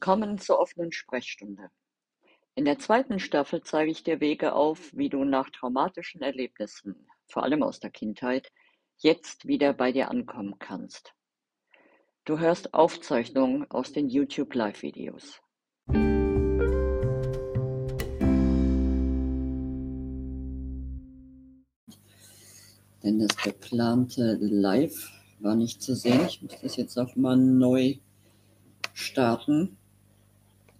Willkommen zur offenen Sprechstunde. In der zweiten Staffel zeige ich dir Wege auf, wie du nach traumatischen Erlebnissen, vor allem aus der Kindheit, jetzt wieder bei dir ankommen kannst. Du hörst Aufzeichnungen aus den YouTube Live-Videos. Denn das geplante Live war nicht zu sehen. Ich muss das jetzt auch mal neu starten,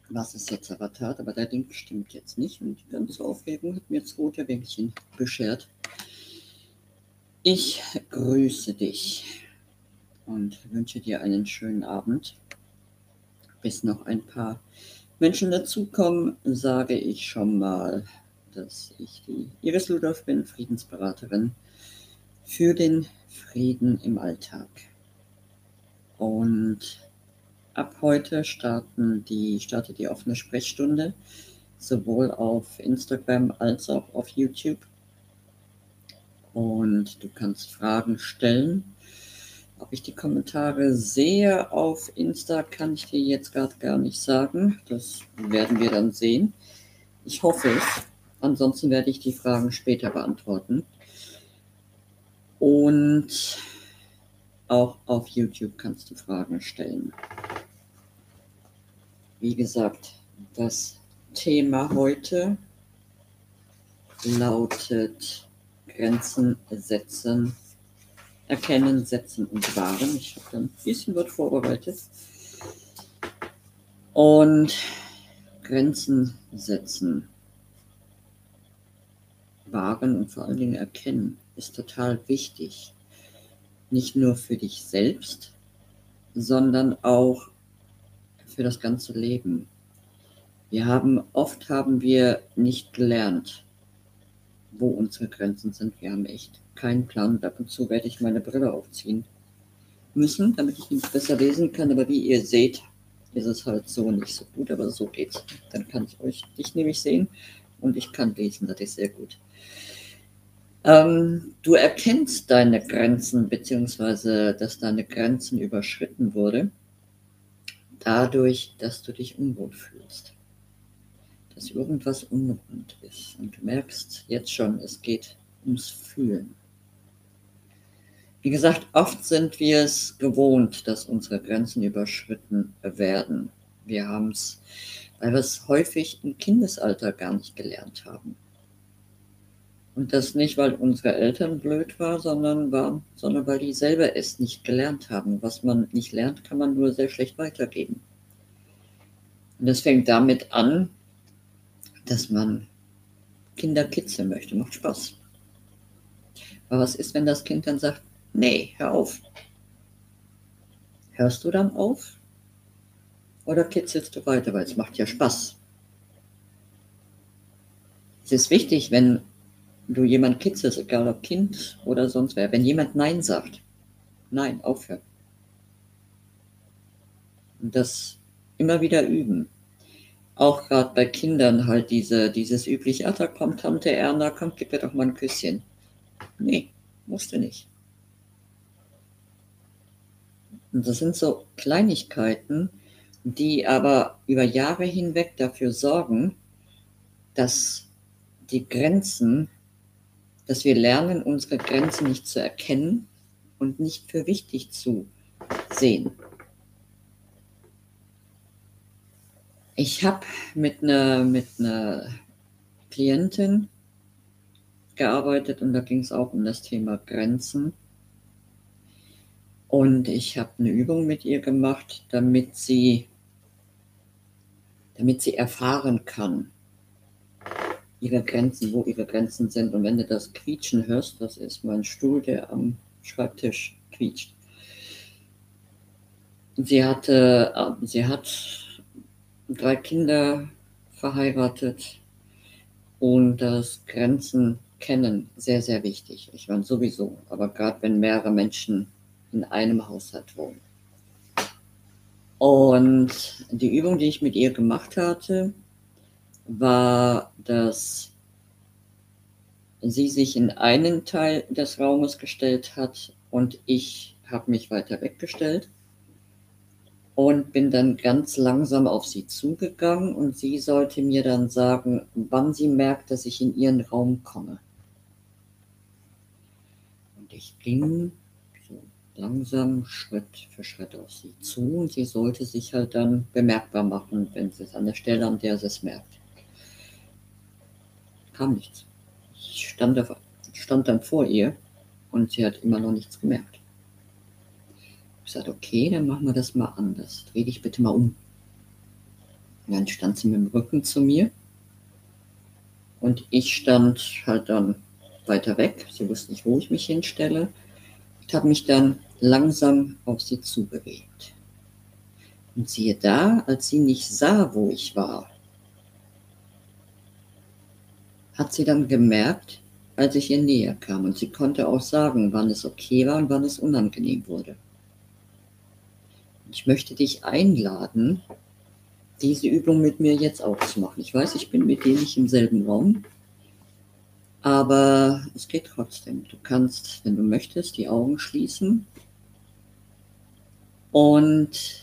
was es jetzt aber tat. Aber der Link stimmt jetzt nicht und die ganze Aufregung hat mir jetzt rote Wänkchen beschert. Ich grüße dich und wünsche dir einen schönen Abend. Bis noch ein paar Menschen dazukommen, sage ich schon mal, dass ich die Iris Ludolf bin, Friedensberaterin für den Frieden im Alltag. Und ab heute starten die, startet die offene Sprechstunde, sowohl auf Instagram als auch auf YouTube. Und du kannst Fragen stellen. Ob ich die Kommentare sehe auf Insta, kann ich dir jetzt gerade gar nicht sagen. Das werden wir dann sehen. Ich hoffe es. Ansonsten werde ich die Fragen später beantworten. Und auch auf YouTube kannst du Fragen stellen. Wie gesagt, das Thema heute lautet Grenzen setzen, erkennen, setzen und wahren. Ich habe da ein bisschen was vorbereitet. Und Grenzen setzen, wahren und vor allen Dingen erkennen ist total wichtig. Nicht nur für dich selbst, sondern auch für das ganze Leben. Wir haben, oft haben wir nicht gelernt, wo unsere Grenzen sind. Wir haben echt keinen Plan. Ab und zu werde ich meine Brille aufziehen müssen, damit ich nicht besser lesen kann. Aber wie ihr seht, ist es halt so nicht so gut, aber so geht's. Dann kann ich euch dich nämlich sehen und ich kann lesen. Das ist sehr gut. Ähm, du erkennst deine Grenzen, beziehungsweise dass deine Grenzen überschritten wurde, dadurch, dass du dich unwohl fühlst. Dass irgendwas unrund ist. Und du merkst jetzt schon, es geht ums Fühlen. Wie gesagt, oft sind wir es gewohnt, dass unsere Grenzen überschritten werden. Wir haben es, weil wir es häufig im Kindesalter gar nicht gelernt haben. Und das nicht, weil unsere Eltern blöd waren, sondern, war, sondern weil die selber es nicht gelernt haben. Was man nicht lernt, kann man nur sehr schlecht weitergeben. Und das fängt damit an, dass man Kinder kitzeln möchte. Macht Spaß. Aber was ist, wenn das Kind dann sagt, nee, hör auf? Hörst du dann auf? Oder kitzelst du weiter, weil es macht ja Spaß? Es ist wichtig, wenn du jemand kitzelst, egal ob Kind oder sonst wer, wenn jemand Nein sagt, nein, aufhören. Und das immer wieder üben. Auch gerade bei Kindern halt diese, dieses übliche, ach, da kommt Tante Erna, kommt, gib mir doch mal ein Küsschen. Nee, musste nicht. Und das sind so Kleinigkeiten, die aber über Jahre hinweg dafür sorgen, dass die Grenzen dass wir lernen, unsere Grenzen nicht zu erkennen und nicht für wichtig zu sehen. Ich habe mit einer mit einer Klientin gearbeitet und da ging es auch um das Thema Grenzen. Und ich habe eine Übung mit ihr gemacht, damit sie, damit sie erfahren kann, ihre Grenzen, wo ihre Grenzen sind. Und wenn du das Quietschen hörst, das ist mein Stuhl, der am Schreibtisch quietscht. Sie hatte, äh, sie hat drei Kinder verheiratet und das Grenzen kennen sehr, sehr wichtig. Ich meine sowieso, aber gerade wenn mehrere Menschen in einem Haushalt wohnen. Und die Übung, die ich mit ihr gemacht hatte, war, dass sie sich in einen Teil des Raumes gestellt hat und ich habe mich weiter weggestellt. und bin dann ganz langsam auf sie zugegangen und sie sollte mir dann sagen, wann sie merkt, dass ich in ihren Raum komme. Und ich ging so langsam Schritt für Schritt auf sie zu und sie sollte sich halt dann bemerkbar machen, wenn sie es an der Stelle, an der sie es merkt. Kam nichts. Ich stand, auf, stand dann vor ihr und sie hat immer noch nichts gemerkt. Ich sagte, okay, dann machen wir das mal anders. Dreh dich bitte mal um. Und dann stand sie mit dem Rücken zu mir. Und ich stand halt dann weiter weg. Sie wusste nicht, wo ich mich hinstelle. Ich habe mich dann langsam auf sie zubewegt. Und siehe da, als sie nicht sah, wo ich war, hat sie dann gemerkt, als ich ihr näher kam. Und sie konnte auch sagen, wann es okay war und wann es unangenehm wurde. Ich möchte dich einladen, diese Übung mit mir jetzt auch zu machen. Ich weiß, ich bin mit dir nicht im selben Raum, aber es geht trotzdem. Du kannst, wenn du möchtest, die Augen schließen und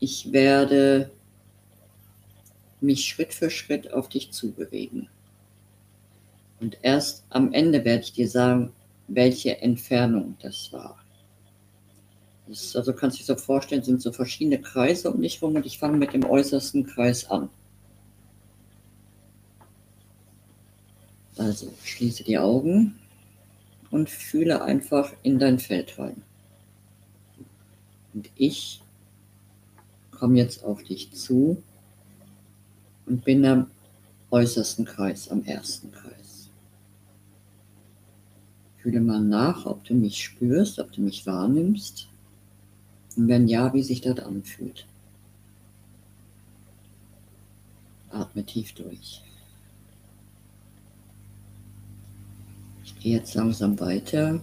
ich werde mich Schritt für Schritt auf dich zubewegen. Und erst am Ende werde ich dir sagen, welche Entfernung das war. Das, also kannst du dir so vorstellen, sind so verschiedene Kreise um dich rum und ich fange mit dem äußersten Kreis an. Also schließe die Augen und fühle einfach in dein Feld rein. Und ich komme jetzt auf dich zu und bin am äußersten Kreis, am ersten Kreis. Fühle mal nach, ob du mich spürst, ob du mich wahrnimmst. Und wenn ja, wie sich das anfühlt. Atme tief durch. Ich gehe jetzt langsam weiter.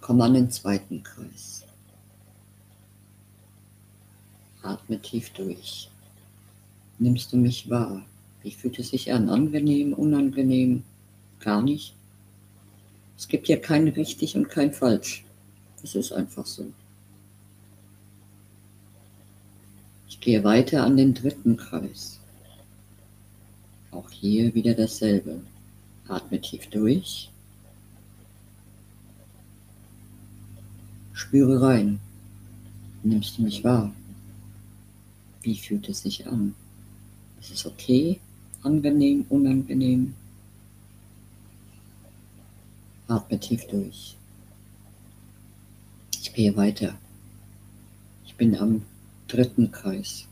Komm an den zweiten Kreis. Atme tief durch. Nimmst du mich wahr? Wie fühlt es sich an? Angenehm, unangenehm? Gar nicht? Es gibt ja kein richtig und kein falsch. Es ist einfach so. Ich gehe weiter an den dritten Kreis. Auch hier wieder dasselbe. Atme tief durch. Spüre rein. Nimmst du mich wahr? Wie fühlt es sich an? Ist es okay? Angenehm? Unangenehm? Atme tief durch gehe weiter. Ich bin am dritten Kreis.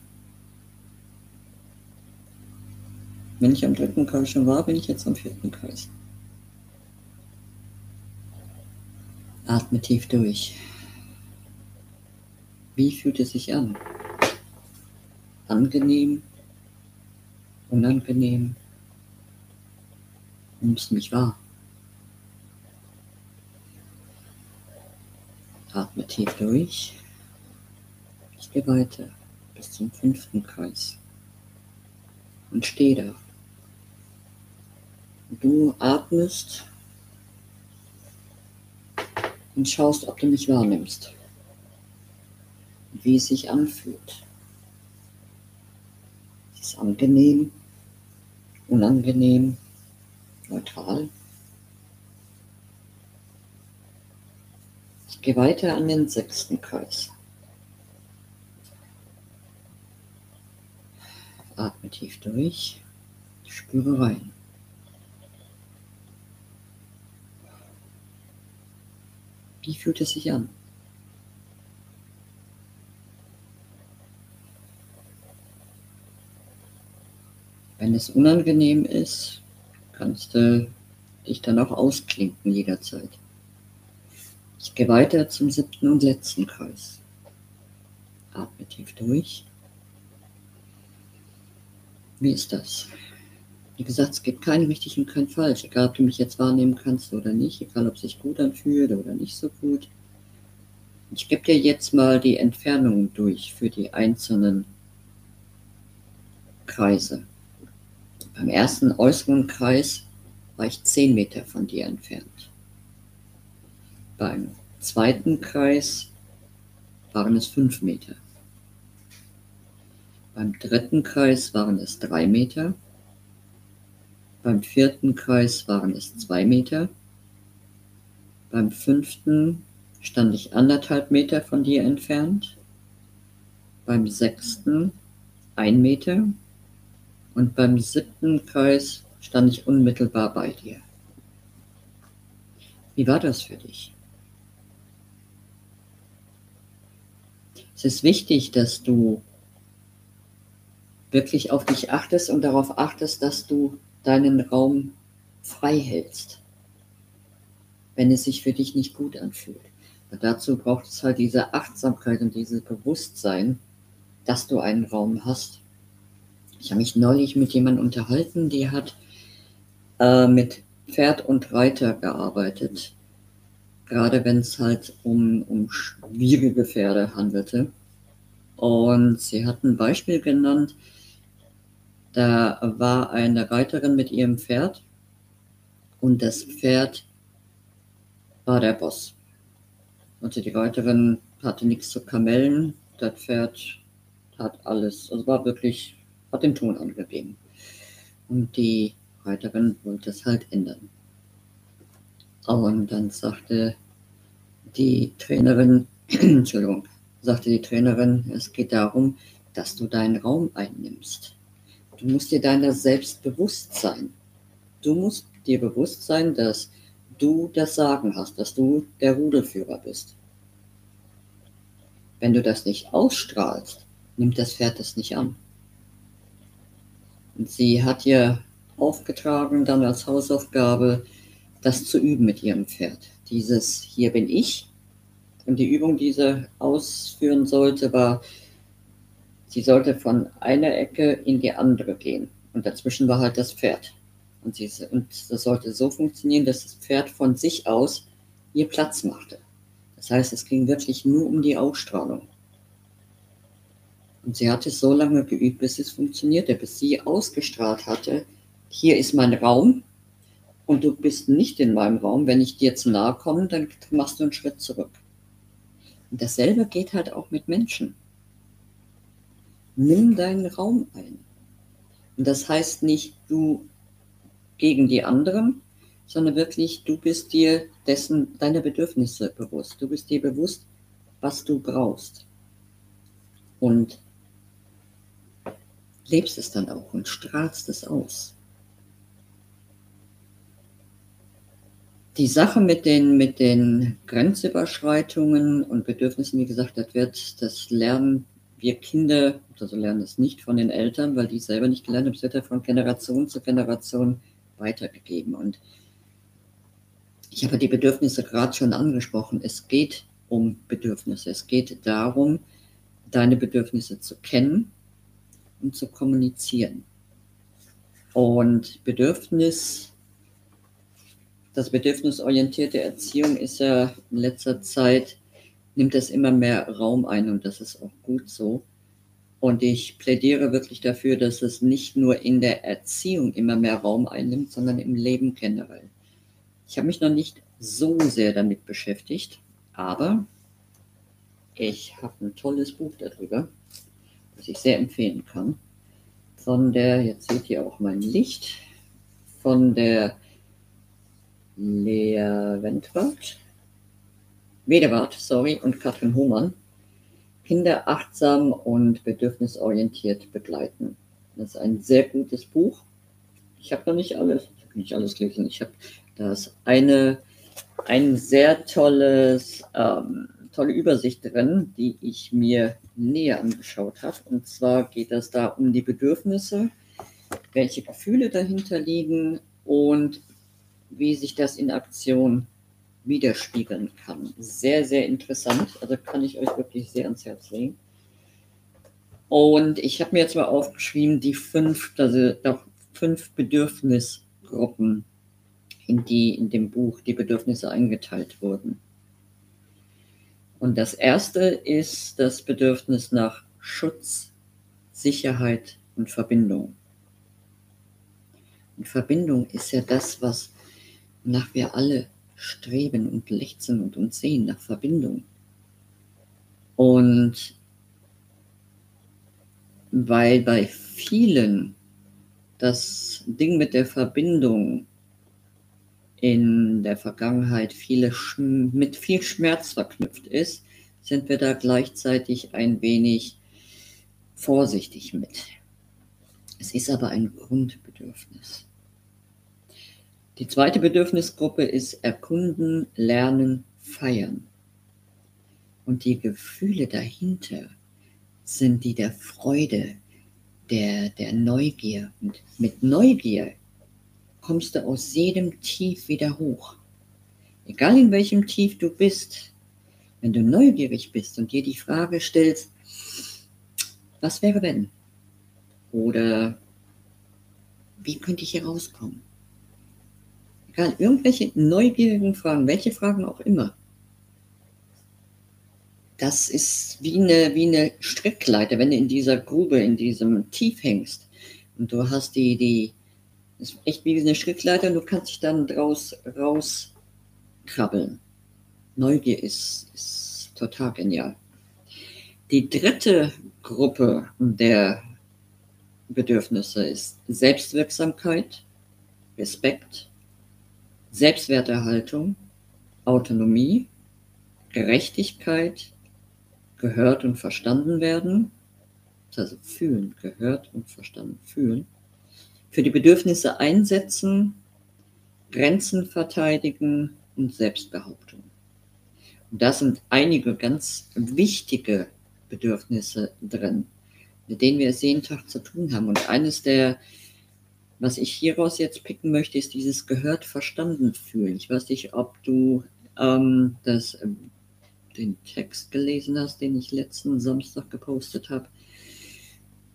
Wenn ich am dritten Kreis schon war, bin ich jetzt am vierten Kreis. Atme tief durch. Wie fühlt es sich an? Angenehm? Unangenehm? Nimmst mich wahr? Atme tief durch. Ich gehe weiter bis zum fünften Kreis und stehe da. Du atmest und schaust, ob du mich wahrnimmst, wie es sich anfühlt. Ist es angenehm, unangenehm, neutral? Geh weiter an den sechsten Kreis. Atme tief durch, spüre rein. Wie fühlt es sich an? Wenn es unangenehm ist, kannst du dich dann auch ausklinken jederzeit. Ich gehe weiter zum siebten und letzten Kreis. Atme tief durch. Wie ist das? Wie gesagt, es gibt kein richtig und kein falsch. Egal, ob du mich jetzt wahrnehmen kannst oder nicht, egal, ob es sich gut anfühlt oder nicht so gut. Ich gebe dir jetzt mal die Entfernung durch für die einzelnen Kreise. Beim ersten äußeren Kreis war ich 10 Meter von dir entfernt. Beim zweiten Kreis waren es fünf Meter. Beim dritten Kreis waren es drei Meter. Beim vierten Kreis waren es zwei Meter. Beim fünften stand ich anderthalb Meter von dir entfernt. Beim sechsten ein Meter. Und beim siebten Kreis stand ich unmittelbar bei dir. Wie war das für dich? Es ist wichtig, dass du wirklich auf dich achtest und darauf achtest, dass du deinen Raum frei hältst, wenn es sich für dich nicht gut anfühlt. Und dazu braucht es halt diese Achtsamkeit und dieses Bewusstsein, dass du einen Raum hast. Ich habe mich neulich mit jemandem unterhalten, die hat äh, mit Pferd und Reiter gearbeitet. Gerade wenn es halt um, um schwierige Pferde handelte. Und sie hat ein Beispiel genannt. Da war eine Reiterin mit ihrem Pferd und das Pferd war der Boss. Also die Reiterin hatte nichts zu kamellen, das Pferd hat alles, also war wirklich, hat den Ton angegeben. Und die Reiterin wollte es halt ändern. Und dann sagte die Trainerin, Entschuldigung, sagte die Trainerin, es geht darum, dass du deinen Raum einnimmst. Du musst dir deiner selbst bewusst sein. Du musst dir bewusst sein, dass du das Sagen hast, dass du der Rudelführer bist. Wenn du das nicht ausstrahlst, nimmt das Pferd das nicht an. Und sie hat ihr aufgetragen, dann als Hausaufgabe, das zu üben mit ihrem Pferd. Dieses Hier bin ich. Und die Übung, die sie ausführen sollte, war, sie sollte von einer Ecke in die andere gehen. Und dazwischen war halt das Pferd. Und, sie, und das sollte so funktionieren, dass das Pferd von sich aus ihr Platz machte. Das heißt, es ging wirklich nur um die Ausstrahlung. Und sie hatte so lange geübt, bis es funktionierte, bis sie ausgestrahlt hatte, hier ist mein Raum und du bist nicht in meinem Raum. Wenn ich dir zu nahe komme, dann machst du einen Schritt zurück. Und dasselbe geht halt auch mit Menschen. Nimm deinen Raum ein. Und das heißt nicht du gegen die anderen, sondern wirklich, du bist dir dessen, deine Bedürfnisse bewusst. Du bist dir bewusst, was du brauchst. Und lebst es dann auch und strahlst es aus. Die Sache mit den, mit den Grenzüberschreitungen und Bedürfnissen, wie gesagt, das wird, das lernen wir Kinder, also lernen es nicht von den Eltern, weil die selber nicht gelernt haben, es wird ja von Generation zu Generation weitergegeben. Und ich habe die Bedürfnisse gerade schon angesprochen. Es geht um Bedürfnisse. Es geht darum, deine Bedürfnisse zu kennen und zu kommunizieren. Und Bedürfnis, das bedürfnisorientierte Erziehung ist ja in letzter Zeit, nimmt es immer mehr Raum ein und das ist auch gut so. Und ich plädiere wirklich dafür, dass es nicht nur in der Erziehung immer mehr Raum einnimmt, sondern im Leben generell. Ich habe mich noch nicht so sehr damit beschäftigt, aber ich habe ein tolles Buch darüber was ich sehr empfehlen kann. Von der, jetzt seht ihr auch mein Licht, von der Lea Wendwart, Wedewart, sorry, und Katrin Hohmann. Kinder achtsam und bedürfnisorientiert begleiten. Das ist ein sehr gutes Buch. Ich habe noch nicht alles, ich habe nicht alles gelesen. Ich habe das eine, ein sehr tolles ähm, tolle Übersicht drin, die ich mir näher angeschaut habe. Und zwar geht es da um die Bedürfnisse, welche Gefühle dahinter liegen und wie sich das in Aktion widerspiegeln kann. Sehr, sehr interessant. Also kann ich euch wirklich sehr ans Herz legen. Und ich habe mir jetzt mal aufgeschrieben, die fünf, also fünf Bedürfnisgruppen, in die in dem Buch die Bedürfnisse eingeteilt wurden. Und das erste ist das Bedürfnis nach Schutz, Sicherheit und Verbindung. Und Verbindung ist ja das, was nach wir alle streben und lechzen und uns sehen, nach Verbindung. Und weil bei vielen das Ding mit der Verbindung in der Vergangenheit viele mit viel Schmerz verknüpft ist, sind wir da gleichzeitig ein wenig vorsichtig mit. Es ist aber ein Grundbedürfnis. Die zweite Bedürfnisgruppe ist Erkunden, Lernen, Feiern. Und die Gefühle dahinter sind die der Freude, der, der Neugier. Und mit Neugier kommst du aus jedem Tief wieder hoch. Egal in welchem Tief du bist, wenn du neugierig bist und dir die Frage stellst, was wäre wenn? Oder wie könnte ich hier rauskommen? Egal, irgendwelche neugierigen Fragen, welche Fragen auch immer. Das ist wie eine, wie eine Strickleiter, wenn du in dieser Grube, in diesem Tief hängst und du hast die, die, das ist echt wie eine Strickleiter und du kannst dich dann draus rauskrabbeln. Neugier ist, ist total genial. Die dritte Gruppe der Bedürfnisse ist Selbstwirksamkeit, Respekt, Selbstwerterhaltung, Autonomie, Gerechtigkeit, gehört und verstanden werden, also fühlen, gehört und verstanden fühlen, für die Bedürfnisse einsetzen, Grenzen verteidigen und Selbstbehauptung. Und da sind einige ganz wichtige Bedürfnisse drin, mit denen wir es jeden Tag zu tun haben. Und eines der, was ich hieraus jetzt picken möchte, ist dieses gehört, verstanden fühlen. Ich weiß nicht, ob du ähm, das, ähm, den Text gelesen hast, den ich letzten Samstag gepostet habe.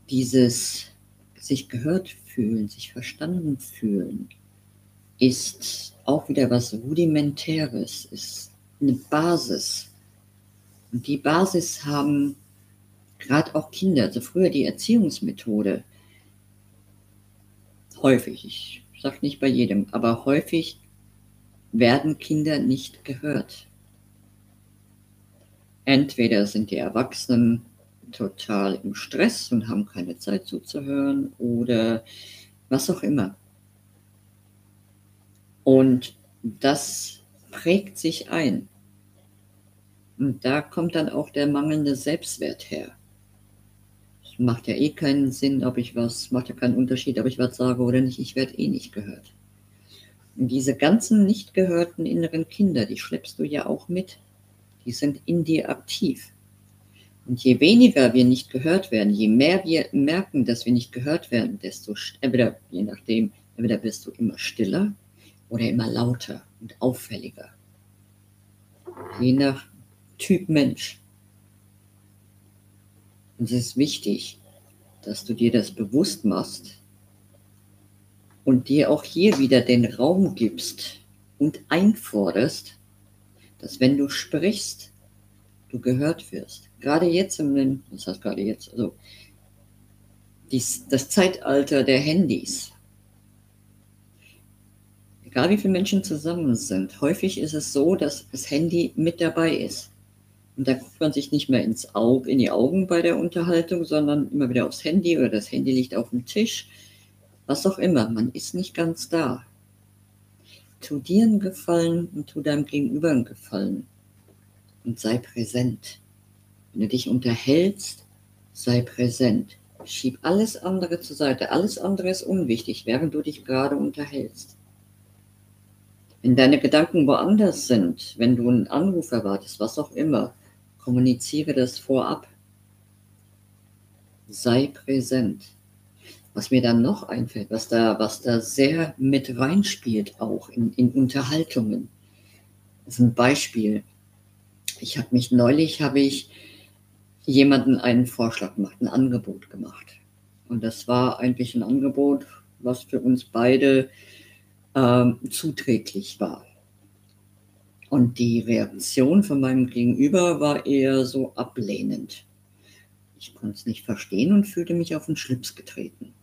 Dieses sich gehört fühlen, sich verstanden fühlen, ist auch wieder was Rudimentäres, ist eine Basis. Und die Basis haben gerade auch Kinder, also früher die Erziehungsmethode, häufig, ich sage nicht bei jedem, aber häufig werden Kinder nicht gehört. Entweder sind die Erwachsenen total im Stress und haben keine Zeit zuzuhören oder was auch immer. Und das prägt sich ein. Und da kommt dann auch der mangelnde Selbstwert her. Macht ja eh keinen Sinn, ob ich was, macht ja keinen Unterschied, ob ich was sage oder nicht, ich werde eh nicht gehört. Und diese ganzen nicht gehörten inneren Kinder, die schleppst du ja auch mit. Die sind in dir aktiv. Und je weniger wir nicht gehört werden, je mehr wir merken, dass wir nicht gehört werden, desto, entweder, je nachdem, entweder wirst du immer stiller oder immer lauter und auffälliger. Je nach Typ Mensch. Und es ist wichtig, dass du dir das bewusst machst und dir auch hier wieder den Raum gibst und einforderst, dass wenn du sprichst, du gehört wirst. Gerade jetzt im, was heißt gerade jetzt, also dies, das Zeitalter der Handys, egal wie viele Menschen zusammen sind, häufig ist es so, dass das Handy mit dabei ist. Und da guckt man sich nicht mehr ins Auge, in die Augen bei der Unterhaltung, sondern immer wieder aufs Handy oder das Handy liegt auf dem Tisch. Was auch immer, man ist nicht ganz da. Tu dir einen Gefallen und tu deinem Gegenüber einen Gefallen. Und sei präsent. Wenn du dich unterhältst, sei präsent. Schieb alles andere zur Seite. Alles andere ist unwichtig, während du dich gerade unterhältst. Wenn deine Gedanken woanders sind, wenn du einen Anruf erwartest, was auch immer, kommuniziere das vorab. Sei präsent. Was mir dann noch einfällt, was da, was da sehr mit reinspielt, auch in, in Unterhaltungen, ist ein Beispiel. Ich habe mich neulich, habe ich jemanden einen Vorschlag gemacht, ein Angebot gemacht. Und das war eigentlich ein Angebot, was für uns beide ähm, zuträglich war. Und die Reaktion von meinem Gegenüber war eher so ablehnend. Ich konnte es nicht verstehen und fühlte mich auf den Schlips getreten.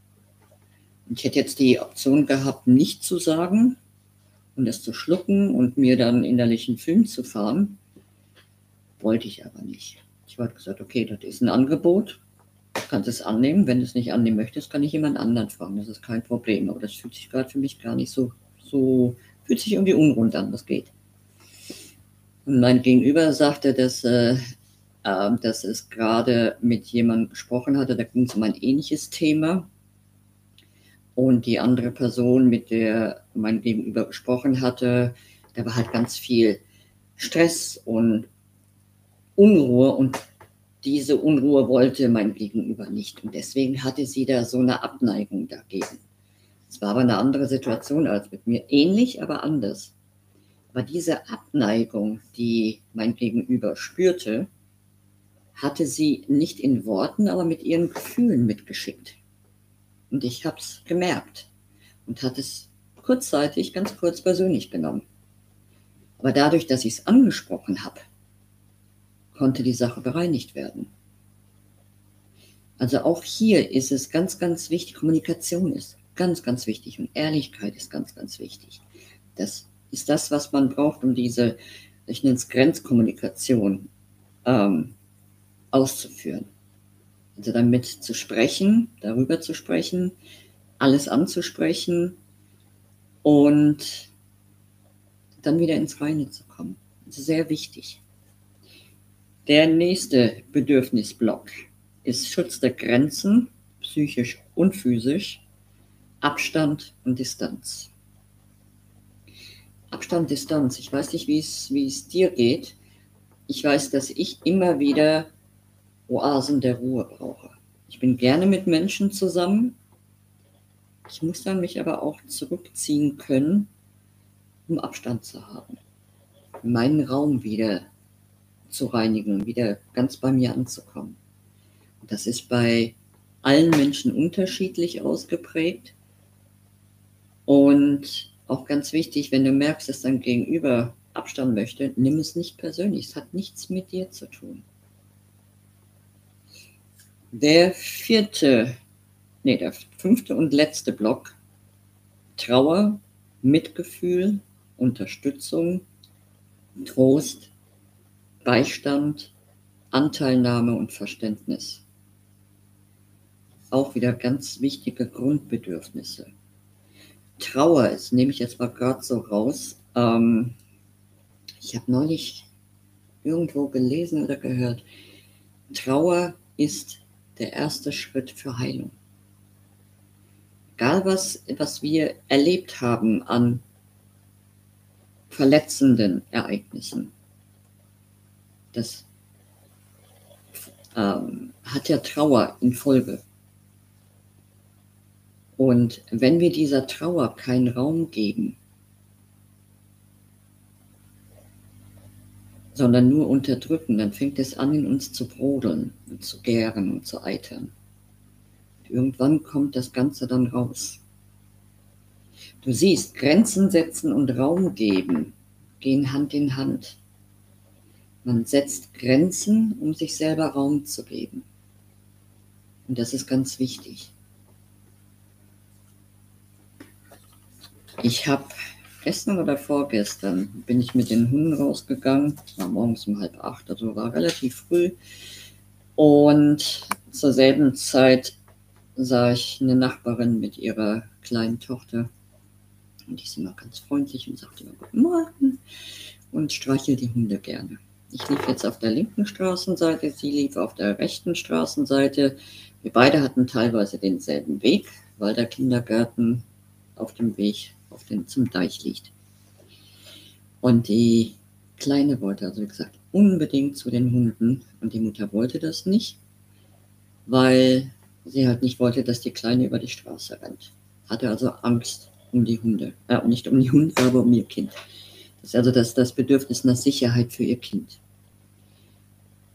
Ich hätte jetzt die Option gehabt, nicht zu sagen und es zu schlucken und mir dann innerlich einen Film zu fahren. Wollte ich aber nicht. Ich habe gesagt, okay, das ist ein Angebot, kannst es annehmen. Wenn du es nicht annehmen möchtest, kann ich jemand anderen fragen. Das ist kein Problem. Aber das fühlt sich gerade für mich gar nicht so, so, fühlt sich irgendwie unrund an, das geht. Und mein Gegenüber sagte, dass, äh, äh, dass es gerade mit jemandem gesprochen hatte, da ging es um ein ähnliches Thema. Und die andere Person, mit der mein Gegenüber gesprochen hatte, da war halt ganz viel Stress und Unruhe und diese Unruhe wollte mein Gegenüber nicht. Und deswegen hatte sie da so eine Abneigung dagegen. Es war aber eine andere Situation als mit mir. Ähnlich, aber anders. Aber diese Abneigung, die mein Gegenüber spürte, hatte sie nicht in Worten, aber mit ihren Gefühlen mitgeschickt. Und ich habe es gemerkt und hatte es kurzzeitig, ganz kurz persönlich genommen. Aber dadurch, dass ich es angesprochen habe, konnte die Sache bereinigt werden. Also auch hier ist es ganz, ganz wichtig, Kommunikation ist ganz, ganz wichtig und Ehrlichkeit ist ganz, ganz wichtig. Das ist das, was man braucht, um diese, ich nenne es Grenzkommunikation ähm, auszuführen. Also damit zu sprechen, darüber zu sprechen, alles anzusprechen und dann wieder ins Reine zu kommen. Das ist sehr wichtig. Der nächste Bedürfnisblock ist Schutz der Grenzen, psychisch und physisch, Abstand und Distanz. Abstand, Distanz. Ich weiß nicht, wie es, dir geht. Ich weiß, dass ich immer wieder Oasen der Ruhe brauche. Ich bin gerne mit Menschen zusammen. Ich muss dann mich aber auch zurückziehen können, um Abstand zu haben. Meinen Raum wieder zu reinigen, wieder ganz bei mir anzukommen. Und das ist bei allen Menschen unterschiedlich ausgeprägt. Und auch ganz wichtig, wenn du merkst, dass dein Gegenüber Abstand möchte, nimm es nicht persönlich. Es hat nichts mit dir zu tun. Der vierte, nee, der fünfte und letzte Block. Trauer, Mitgefühl, Unterstützung, Trost, Beistand, Anteilnahme und Verständnis. Auch wieder ganz wichtige Grundbedürfnisse. Trauer ist, nehme ich jetzt mal gerade so raus. Ähm, ich habe neulich irgendwo gelesen oder gehört, Trauer ist der erste Schritt für Heilung. Egal was, was wir erlebt haben an verletzenden Ereignissen, das ähm, hat ja Trauer in Folge. Und wenn wir dieser Trauer keinen Raum geben, sondern nur unterdrücken, dann fängt es an, in uns zu brodeln und zu gären und zu eitern. Und irgendwann kommt das Ganze dann raus. Du siehst, Grenzen setzen und Raum geben gehen Hand in Hand. Man setzt Grenzen, um sich selber Raum zu geben. Und das ist ganz wichtig. Ich habe gestern oder vorgestern bin ich mit den Hunden rausgegangen. Es war morgens um halb acht, also war relativ früh. Und zur selben Zeit sah ich eine Nachbarin mit ihrer kleinen Tochter. Und die ist immer ganz freundlich und sagt immer Guten Morgen und streichelt die Hunde gerne. Ich lief jetzt auf der linken Straßenseite, sie lief auf der rechten Straßenseite. Wir beide hatten teilweise denselben Weg, weil der Kindergarten auf dem Weg auf den, zum Deich liegt. Und die Kleine wollte also, wie gesagt, unbedingt zu den Hunden und die Mutter wollte das nicht, weil sie halt nicht wollte, dass die Kleine über die Straße rennt. Hatte also Angst um die Hunde, äh, nicht um die Hunde, aber um ihr Kind. Das ist also das, das Bedürfnis nach Sicherheit für ihr Kind.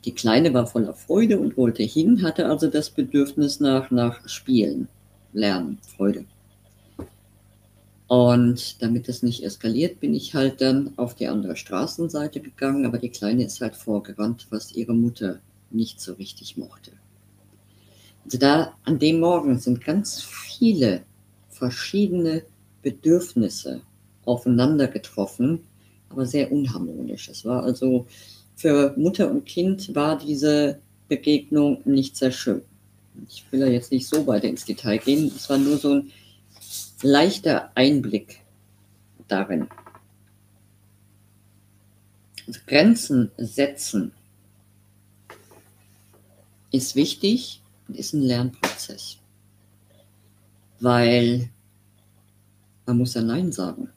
Die Kleine war voller Freude und wollte hin, hatte also das Bedürfnis nach, nach Spielen, Lernen, Freude. Und damit es nicht eskaliert, bin ich halt dann auf die andere Straßenseite gegangen, aber die Kleine ist halt vorgerannt, was ihre Mutter nicht so richtig mochte. Also da an dem Morgen sind ganz viele verschiedene Bedürfnisse aufeinander getroffen, aber sehr unharmonisch. Es war also für Mutter und Kind war diese Begegnung nicht sehr schön. Ich will ja jetzt nicht so weiter ins Detail gehen. Es war nur so ein leichter Einblick darin. Grenzen setzen ist wichtig und ist ein Lernprozess, weil man muss ja Nein sagen.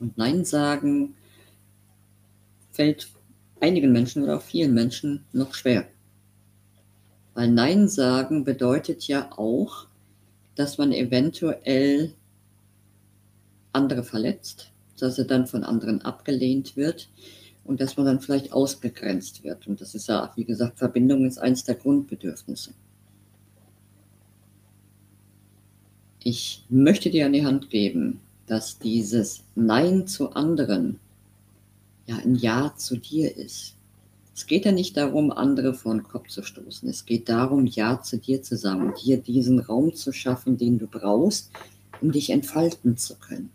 Und Nein sagen fällt einigen Menschen oder auch vielen Menschen noch schwer. Weil Nein sagen bedeutet ja auch, dass man eventuell andere verletzt, dass er dann von anderen abgelehnt wird und dass man dann vielleicht ausgegrenzt wird. Und das ist ja, wie gesagt, Verbindung ist eines der Grundbedürfnisse. Ich möchte dir an die Hand geben, dass dieses Nein zu anderen ja ein Ja zu dir ist. Es geht ja nicht darum, andere vor den Kopf zu stoßen. Es geht darum, Ja zu dir zu sagen dir diesen Raum zu schaffen, den du brauchst, um dich entfalten zu können.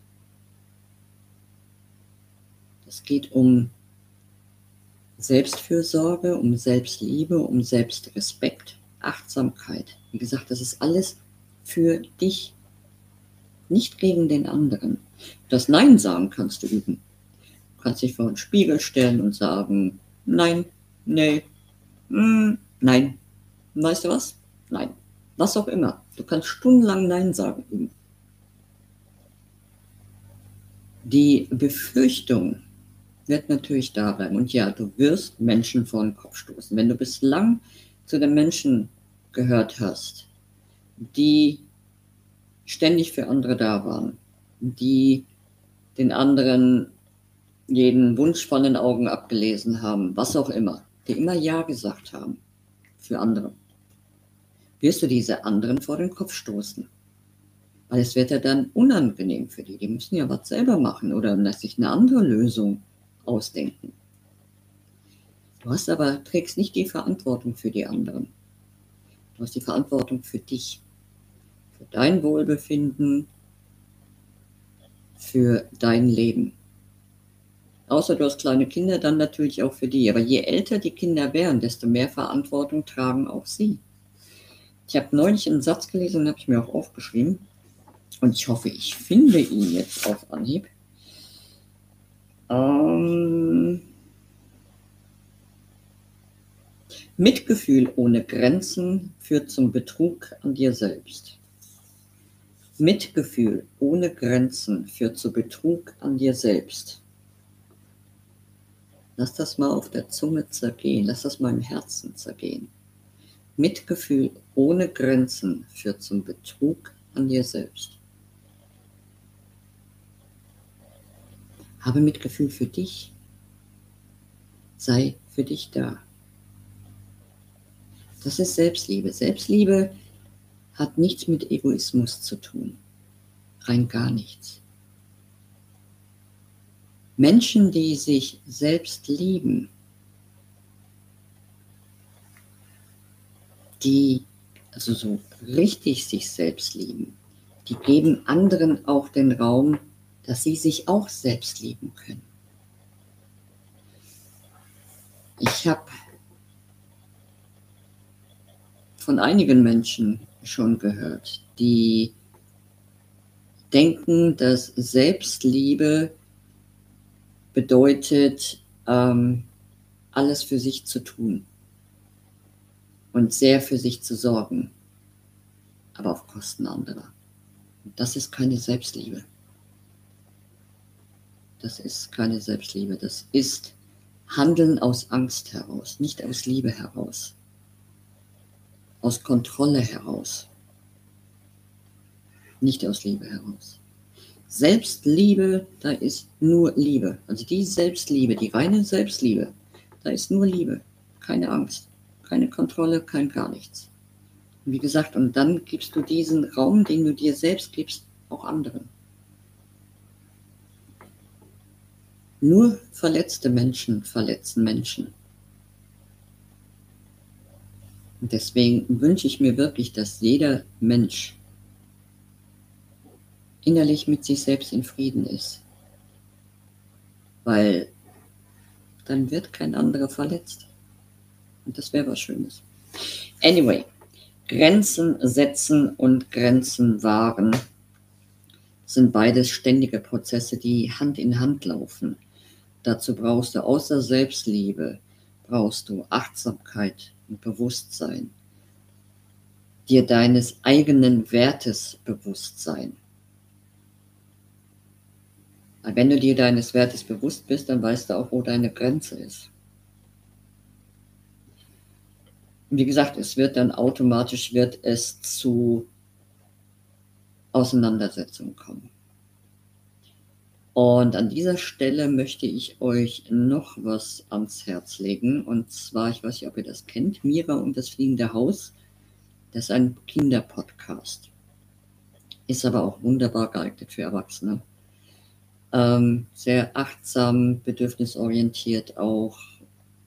Es geht um Selbstfürsorge, um Selbstliebe, um Selbstrespekt, Achtsamkeit. Wie gesagt, das ist alles für dich, nicht gegen den anderen. Das Nein sagen kannst du üben. Du kannst dich vor den Spiegel stellen und sagen, nein, nee, mm, nein. weißt du was? Nein. Was auch immer. Du kannst stundenlang Nein sagen. Die Befürchtung, wird natürlich da bleiben. Und ja, du wirst Menschen vor den Kopf stoßen. Wenn du bislang zu den Menschen gehört hast, die ständig für andere da waren, die den anderen jeden Wunsch von den Augen abgelesen haben, was auch immer, die immer Ja gesagt haben für andere, wirst du diese anderen vor den Kopf stoßen. Weil es wird ja dann unangenehm für die. Die müssen ja was selber machen oder sich eine andere Lösung ausdenken. Du hast aber, trägst nicht die Verantwortung für die anderen. Du hast die Verantwortung für dich, für dein Wohlbefinden, für dein Leben. Außer du hast kleine Kinder, dann natürlich auch für die. Aber je älter die Kinder werden, desto mehr Verantwortung tragen auch sie. Ich habe neulich einen Satz gelesen, den habe ich mir auch aufgeschrieben. Und ich hoffe, ich finde ihn jetzt auf Anhieb. Ähm, Mitgefühl ohne Grenzen führt zum Betrug an dir selbst. Mitgefühl ohne Grenzen führt zu Betrug an dir selbst. Lass das mal auf der Zunge zergehen, lass das mal im Herzen zergehen. Mitgefühl ohne Grenzen führt zum Betrug an dir selbst. Habe Mitgefühl für dich. Sei für dich da. Das ist Selbstliebe. Selbstliebe hat nichts mit Egoismus zu tun. Rein gar nichts. Menschen, die sich selbst lieben, die also so richtig sich selbst lieben, die geben anderen auch den Raum, dass sie sich auch selbst lieben können. Ich habe von einigen Menschen schon gehört, die denken, dass Selbstliebe bedeutet, ähm, alles für sich zu tun und sehr für sich zu sorgen, aber auf Kosten anderer. Und das ist keine Selbstliebe. Das ist keine Selbstliebe. Das ist Handeln aus Angst heraus, nicht aus Liebe heraus. Aus Kontrolle heraus. Nicht aus Liebe heraus. Selbstliebe, da ist nur Liebe. Also die Selbstliebe, die reine Selbstliebe, da ist nur Liebe. Keine Angst, keine Kontrolle, kein gar nichts. Wie gesagt, und dann gibst du diesen Raum, den du dir selbst gibst, auch anderen. Nur verletzte Menschen verletzen Menschen. Und deswegen wünsche ich mir wirklich, dass jeder Mensch innerlich mit sich selbst in Frieden ist. Weil dann wird kein anderer verletzt. Und das wäre was Schönes. Anyway, Grenzen setzen und Grenzen wahren sind beides ständige Prozesse, die Hand in Hand laufen. Dazu brauchst du außer Selbstliebe, brauchst du Achtsamkeit und Bewusstsein, dir deines eigenen Wertes bewusst sein. Wenn du dir deines Wertes bewusst bist, dann weißt du auch, wo deine Grenze ist. Wie gesagt, es wird dann automatisch wird es zu Auseinandersetzungen kommen. Und an dieser Stelle möchte ich euch noch was ans Herz legen. Und zwar, ich weiß nicht, ob ihr das kennt, Mira und das fliegende Haus. Das ist ein Kinderpodcast. Ist aber auch wunderbar geeignet für Erwachsene. Ähm, sehr achtsam, bedürfnisorientiert auch.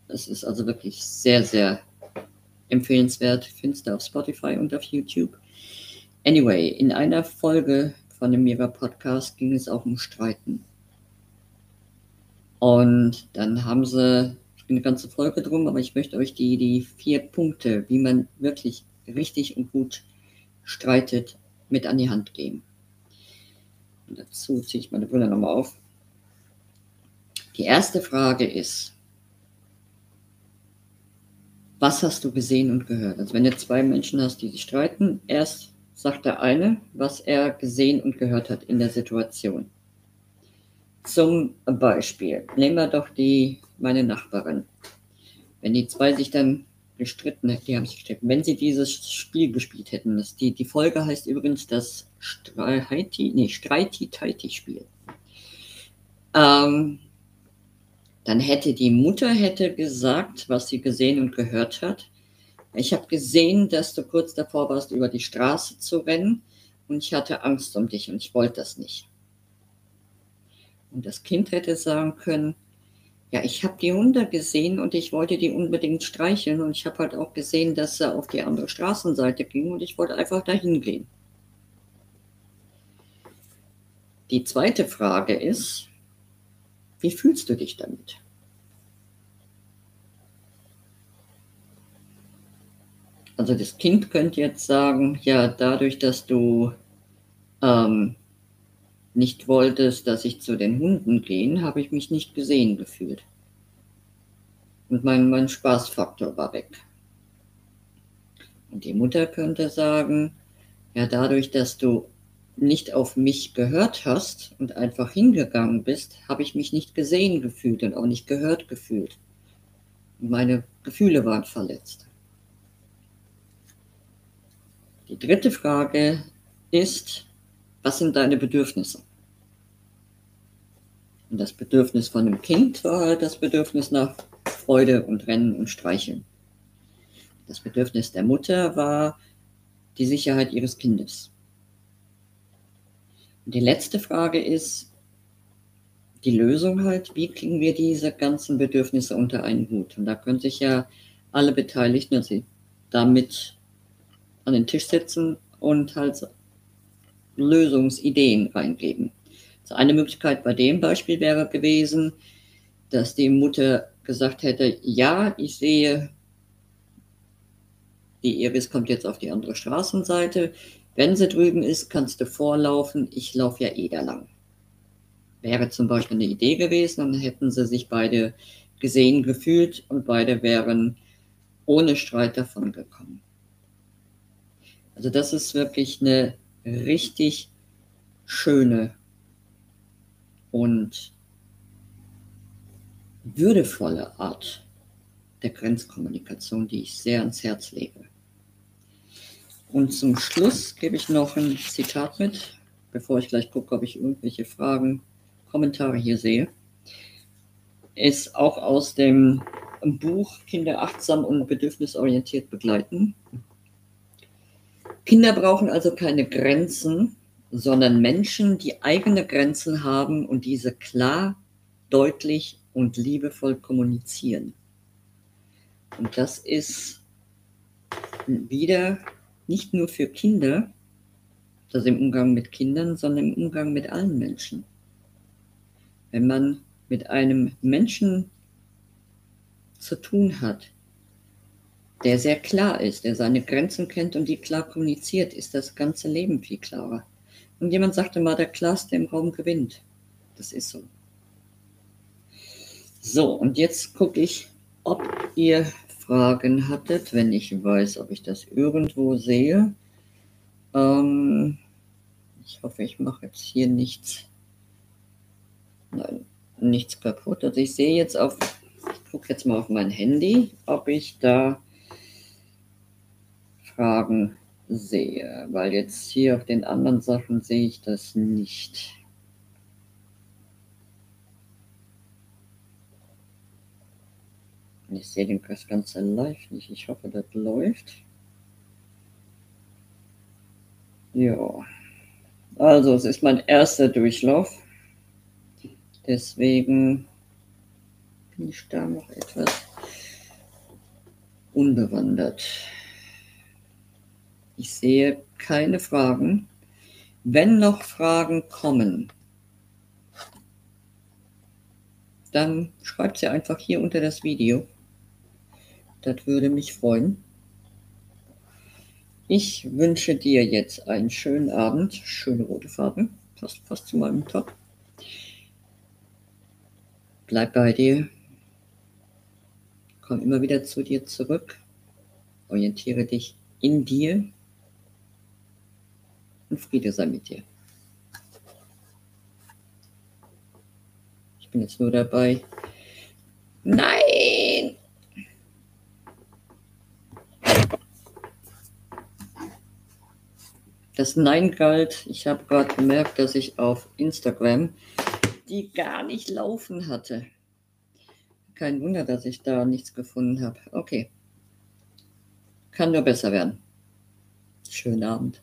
Es ist also wirklich sehr, sehr empfehlenswert. Findest du auf Spotify und auf YouTube. Anyway, in einer Folge von dem Mira Podcast ging es auch um Streiten. Und dann haben sie eine ganze Folge drum, aber ich möchte euch die, die vier Punkte, wie man wirklich richtig und gut streitet, mit an die Hand geben. Dazu ziehe ich meine Brille nochmal auf. Die erste Frage ist, was hast du gesehen und gehört? Also wenn du zwei Menschen hast, die sich streiten, erst sagt der eine, was er gesehen und gehört hat in der Situation. Zum Beispiel, nehmen wir doch die, meine Nachbarin. Wenn die zwei sich dann gestritten die haben sich gestritten, wenn sie dieses Spiel gespielt hätten, das, die, die Folge heißt übrigens das Streiti, nee, Streiti-Taiti-Spiel. Ähm, dann hätte die Mutter hätte gesagt, was sie gesehen und gehört hat. Ich habe gesehen, dass du kurz davor warst, über die Straße zu rennen und ich hatte Angst um dich und ich wollte das nicht. Und das Kind hätte sagen können, ja, ich habe die Hunde gesehen und ich wollte die unbedingt streicheln und ich habe halt auch gesehen, dass er auf die andere Straßenseite ging und ich wollte einfach dahin gehen. Die zweite Frage ist, wie fühlst du dich damit? Also das Kind könnte jetzt sagen, ja, dadurch, dass du ähm, nicht wolltest, dass ich zu den Hunden gehe, habe ich mich nicht gesehen gefühlt. Und mein, mein Spaßfaktor war weg. Und die Mutter könnte sagen, ja, dadurch, dass du nicht auf mich gehört hast und einfach hingegangen bist, habe ich mich nicht gesehen gefühlt und auch nicht gehört gefühlt. Und meine Gefühle waren verletzt. Die dritte Frage ist, was sind deine Bedürfnisse? Und das Bedürfnis von einem Kind war das Bedürfnis nach Freude und Rennen und Streicheln. Das Bedürfnis der Mutter war die Sicherheit ihres Kindes. Und die letzte Frage ist die Lösung halt, wie kriegen wir diese ganzen Bedürfnisse unter einen Hut? Und da können sich ja alle Beteiligten also damit an den Tisch setzen und halt Lösungsideen reingeben. Also eine Möglichkeit bei dem Beispiel wäre gewesen, dass die Mutter gesagt hätte, ja, ich sehe, die Iris kommt jetzt auf die andere Straßenseite, wenn sie drüben ist, kannst du vorlaufen, ich laufe ja eh da lang. Wäre zum Beispiel eine Idee gewesen, dann hätten sie sich beide gesehen gefühlt und beide wären ohne Streit davon gekommen. Also das ist wirklich eine richtig schöne und würdevolle Art der Grenzkommunikation, die ich sehr ans Herz lege. Und zum Schluss gebe ich noch ein Zitat mit, bevor ich gleich gucke, ob ich irgendwelche Fragen, Kommentare hier sehe. Ist auch aus dem Buch Kinder achtsam und bedürfnisorientiert begleiten. Kinder brauchen also keine Grenzen, sondern Menschen, die eigene Grenzen haben und diese klar, deutlich und liebevoll kommunizieren. Und das ist wieder nicht nur für Kinder, also im Umgang mit Kindern, sondern im Umgang mit allen Menschen. Wenn man mit einem Menschen zu tun hat, der sehr klar ist, der seine Grenzen kennt und die klar kommuniziert, ist das ganze Leben viel klarer. Und jemand sagte mal, der Klarste im Raum gewinnt. Das ist so. So, und jetzt gucke ich, ob ihr Fragen hattet, wenn ich weiß, ob ich das irgendwo sehe. Ähm, ich hoffe, ich mache jetzt hier nichts, nein, nichts kaputt. Also ich sehe jetzt auf, ich gucke jetzt mal auf mein Handy, ob ich da Fragen sehe, weil jetzt hier auf den anderen Sachen sehe ich das nicht. Ich sehe das Ganze live nicht. Ich hoffe, das läuft. Ja. Also, es ist mein erster Durchlauf. Deswegen bin ich da noch etwas unbewandert. Ich sehe keine Fragen. Wenn noch Fragen kommen, dann schreibt sie einfach hier unter das Video. Das würde mich freuen. Ich wünsche dir jetzt einen schönen Abend. Schöne rote Farben. Passt fast zu meinem Top. Bleib bei dir. Komm immer wieder zu dir zurück. Orientiere dich in dir und Friede sei mit dir. Ich bin jetzt nur dabei. Nein! Das Nein galt, ich habe gerade gemerkt, dass ich auf Instagram die gar nicht laufen hatte. Kein Wunder, dass ich da nichts gefunden habe. Okay. Kann nur besser werden. Schönen Abend.